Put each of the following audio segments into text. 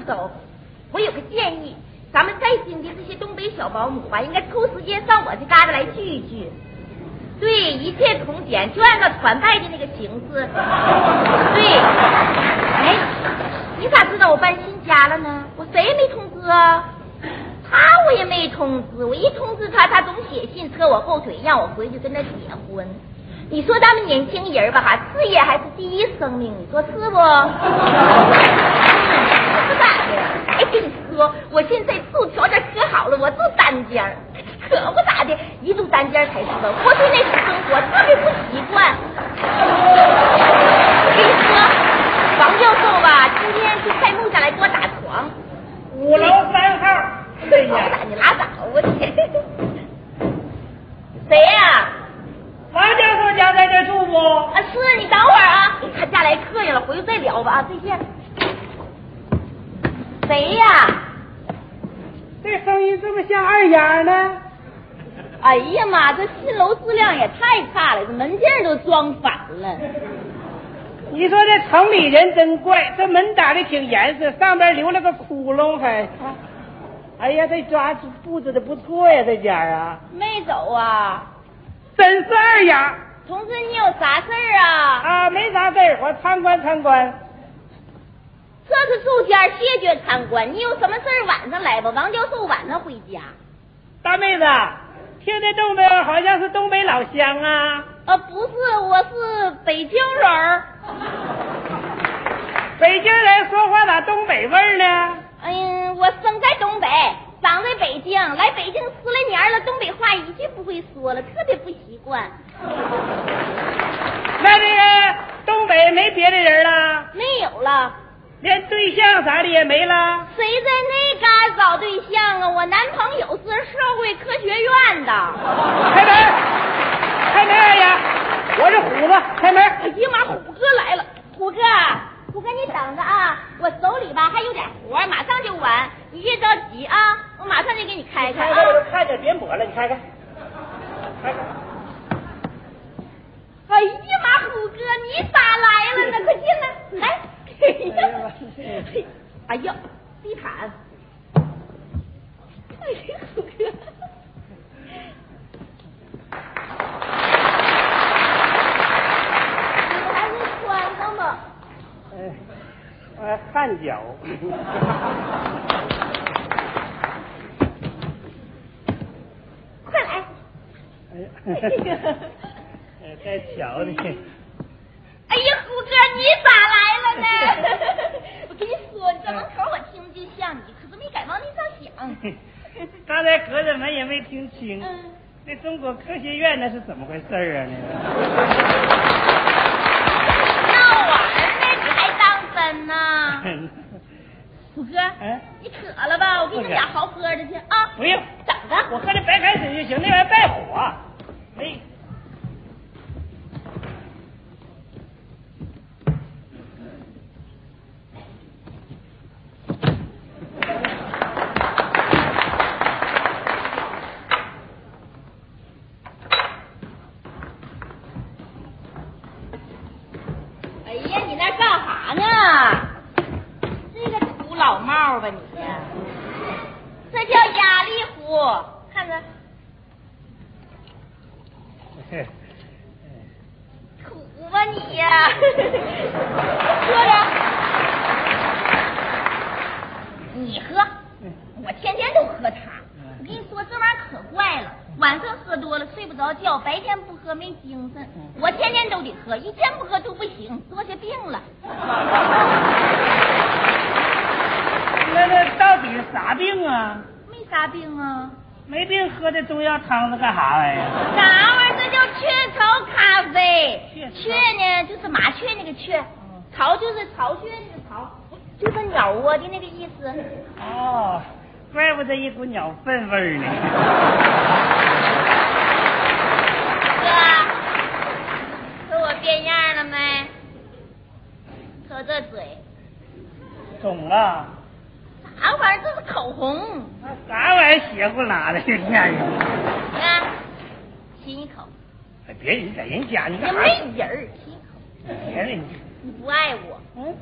走。我有个建议，咱们在京的这些东北小保姆吧，应该抽时间上我这嘎达来聚一聚。对，一切从简，就按照团拜的那个形式。对，哎，你咋知道我搬新家了呢？我谁也没通知啊？他我也没通知，我一通知他，他总写信扯我后腿，让我回去跟他结婚。你说咱们年轻人吧，哈，事业还是第一生命，你说是不？哎，跟你说，我现在住条件可好了，我住单间可不咋的，一住单间才知道，我对那种生活特别不习惯。我跟你说，王教授吧，今天去开幕下来给我打床，五楼三号。哎呀，你拉倒吧你！谁呀？王教授家在这住不？啊，是你等会儿啊，他家来客人了，回去再聊吧啊，再见。谁呀？这声音这么像二丫呢？哎呀妈，这新楼质量也太差了，这门镜都装反了。你说这城里人真怪，这门打的挺严实，上边留了个窟窿还。哎呀，这家布置的不错呀，这家啊。没走啊？真是二丫。同志，你有啥事儿啊？啊，没啥事儿，我参观参观。这是住家谢绝参观，你有什么事儿晚上来吧。王教授晚上回家。大妹子，听这动静好像是东北老乡啊。呃，不是，我是北京人。北京人说话咋东北味儿呢？嗯，我生在东北，长在北京，来北京十来年了，东北话一句不会说了，特别不习惯。那这个东北没别的人了？没有了。连对象啥的也没了？谁在那嘎找对象啊？我男朋友是社会科学院的。开门，开门，二爷，我是虎子，开门。哎呀妈，虎哥来了，虎哥。虎哥，你等着啊！我手里吧还有点活，马上就完。你别着急啊，我马上就给你开开啊！我都看见别抹了，你开开。开开。哎呀妈，虎哥，你咋来了呢？快进来，来。哎呀，哎呀，地毯。哎呀，虎哥。你还是穿上吧。哎，呃，汗脚。快来！哎呀，哎，太巧了。哎呀，虎哥，你咋来了呢？门口我听不见像你，可是没敢往那上想。刚才隔着门也没听清。嗯。这中国科学院那是怎么回事啊？那闹玩呢？你还当真呢？虎哥，嗯，你渴了吧？我给你们俩好喝的去啊。不用，等着，我喝这白开水就行，那玩意儿败火。没。哎呀，你那干啥呢？这个土老帽吧你？这叫压力壶，看着。土吧你呀！喝着。你喝，我天天都喝它。我跟你说，这玩意儿可怪了，晚上喝多了睡不着觉，白天不喝没精神。我天天都得喝，一天不喝都不行，多下病了。那那到底啥病啊？没啥病啊。没病喝这中药汤子干啥玩意儿？啥玩意儿？雀巢咖啡。雀雀呢，就是麻雀那个雀，巢就是巢穴那个巢，就是鸟窝的那个意思。哦，怪不得一股鸟粪味儿呢。哥，说我变样了没？瞅这嘴，肿了。啥玩意儿？这是口红。啥玩意儿邪乎拉的，这家人。啊，亲一口。别人在人家，你干啥？没人儿，亲一口。别人，你不爱我。嗯。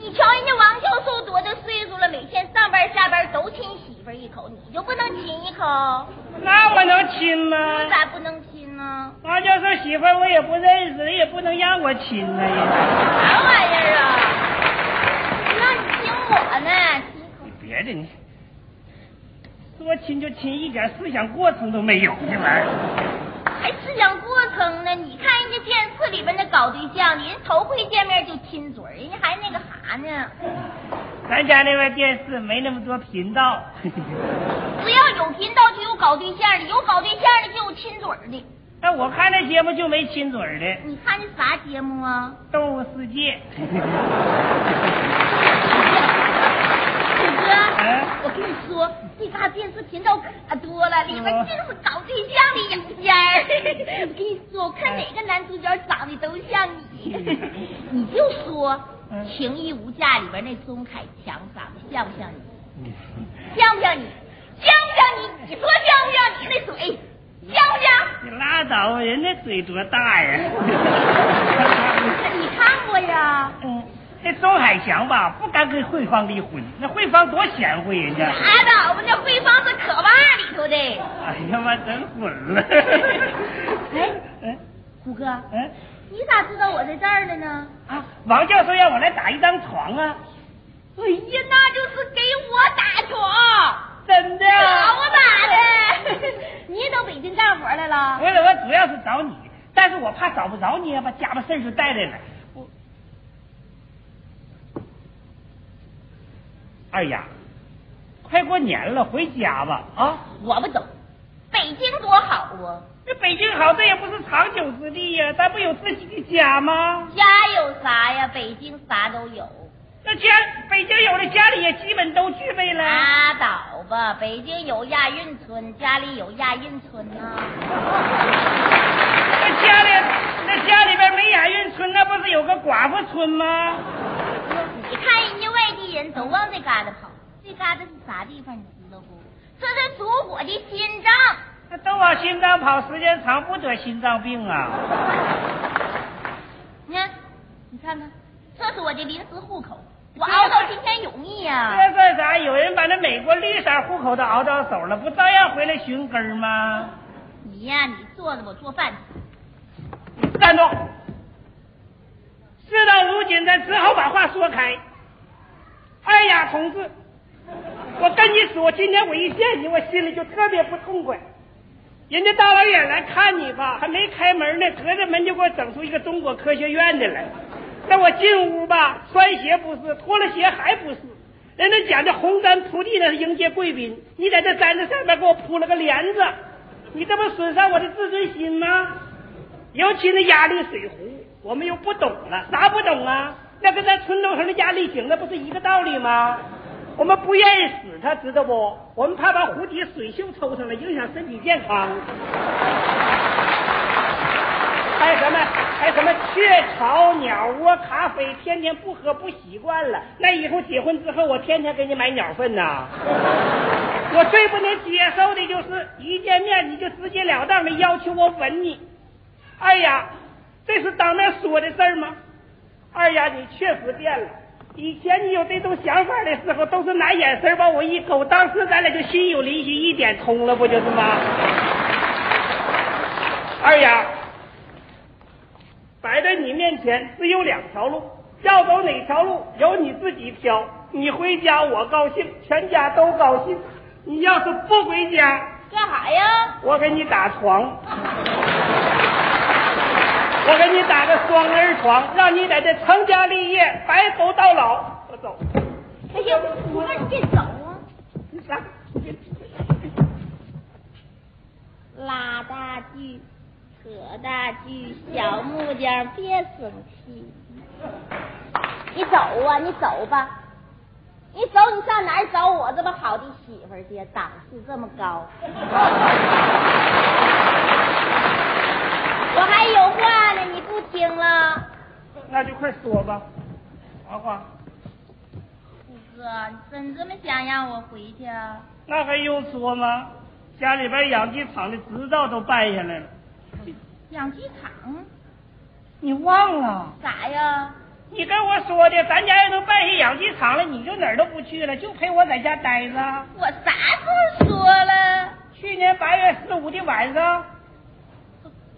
你瞧人家王教授多大岁数了，每天上班下班都亲媳妇一口，你就不能亲一口？那我能亲吗？咋不能亲呢？王教授媳妇我也不认识，也不能让我亲呢。啥玩意儿啊？让你亲我呢？你别的你说亲就亲，一点思想过程都没有，这玩意儿。还思想过程呢？你看人家电视里边那搞对象的人头回见面就亲嘴，人家还那个啥呢？咱家那边电视没那么多频道。只要有频道就有搞对象的，有搞对象的就有亲嘴的。那我看那节目就没亲嘴的。你看那啥节目啊？动物世界。我跟你说，这嘎电视频道可多了，里面尽是搞对象的影片我跟你说，我看哪个男主角长得都像你。你就说《情义无价》里边那钟凯强长得像不像你？像不像你？像不像你？你说像不像你那嘴？像不像？你拉倒吧，人家嘴多大呀？你看过呀？嗯。那周海强吧，不敢跟慧芳离婚。那慧芳多贤惠，人家。拉倒吧，那慧芳是可怕里头的。哎呀妈，真混了。哎 哎，虎哥，嗯，你咋知道我在这儿的呢？啊，王教授让我来打一张床啊。哎呀，那就是给我打床。真的？我打的。你到北京干活来了？我我主要是找你，但是我怕找不着你，把家伙事就带来了。二丫，快过年了，回家吧啊！我不走，北京多好啊！这北京好，这也不是长久之地呀，咱不有自己的家吗？家有啥呀？北京啥都有。那家北京有了，家里也基本都具备了。拉倒吧，北京有亚运村，家里有亚运村呐。那家里那家里边没亚运村，那不是有个寡妇村吗？都往这嘎达跑，这嘎达是啥地方？你知道不？这是祖国的心脏。那都往心脏跑，时间长不得心脏病啊！你看，你看看，这是我的临时户口，我熬到今天容易呀。这算啥？有人把那美国绿色户口都熬到手了，不照样回来寻根吗？你呀，你坐着，我做饭。站住！事到如今，咱只好把话说开。哎呀，同志，我跟你说，今天我一见你，我心里就特别不痛快。人家大老远来看你吧，还没开门呢，隔着门就给我整出一个中国科学院的来。那我进屋吧，穿鞋不是，脱了鞋还不是。人家讲的红毡铺地，那是迎接贵宾。你在这毡子上面给我铺了个帘子，你这不损伤我的自尊心吗？尤其那压力水壶。我们又不懂了，啥不懂啊？那跟咱村东头上的压力井那不是一个道理吗？我们不愿意死，他知道不？我们怕把壶底水锈抽上了，影响身体健康。还有什么？还有什么雀巢、鸟窝、咖啡，天天不喝不习惯了。那以后结婚之后，我天天给你买鸟粪呐。我最不能接受的就是一见面你就直截了当的要求我吻你。哎呀！这是当面说的事吗？二丫，你确实变了。以前你有这种想法的时候，都是拿眼神把我一勾，当时咱俩就心有灵犀一点通了，不就是吗？二丫，摆在你面前只有两条路，要走哪条路由你自己挑。你回家我高兴，全家都高兴。你要是不回家，干啥呀？我给你打床。我给你打个双人床，让你在这成家立业，白头到老。我走。哎呀，我说你别走啊！你啥？拉大锯，扯大锯，小木匠别生气。你走啊，你走吧。你走，你上哪儿找我这么好的媳妇去？档次这么高。我还有话不听了？那就快说吧，花花。虎哥，你真这么想让我回去？啊那还用说吗？家里边养鸡场的执照都办下来了。养鸡场？你忘了？咋呀？你跟我说的，咱家要都办下养鸡场了，你就哪儿都不去了，就陪我在家待着。我啥时候说了？去年八月十五的晚上，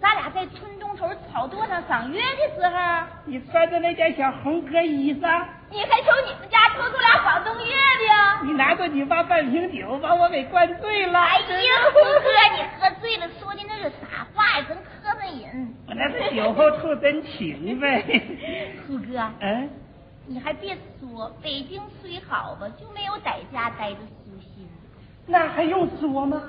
咱俩在村东头草垛上赏月的时候，你穿着那件小红格衣裳，你还从你们家偷出俩广东月饼。你拿着你爸半瓶酒，把我给灌醉了。哎呀，虎哥，你喝醉了，说的那是啥话呀？真磕碜人。我那是酒后吐真情呗。虎哥，嗯，你还别说，北京虽好吧，就没有在家待着舒心。那还用说吗？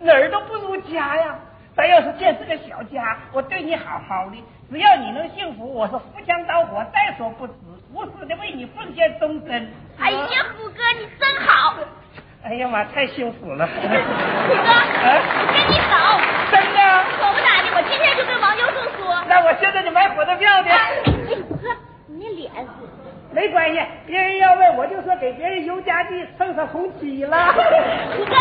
哪儿都不如家呀。咱要是建这个小家，我对你好好的，只要你能幸福，我是扶墙蹈火在所不辞，无私的为你奉献终身。哎呀，虎哥，你真好。哎呀妈，太幸福了。虎哥，我跟你走。真的？可不咋的，我今天就跟王教授说。那我现在就买火车票去。哎，虎哥，你那脸？没关系，别人要问我就说给别人邮家具蹭上红旗了。虎哥。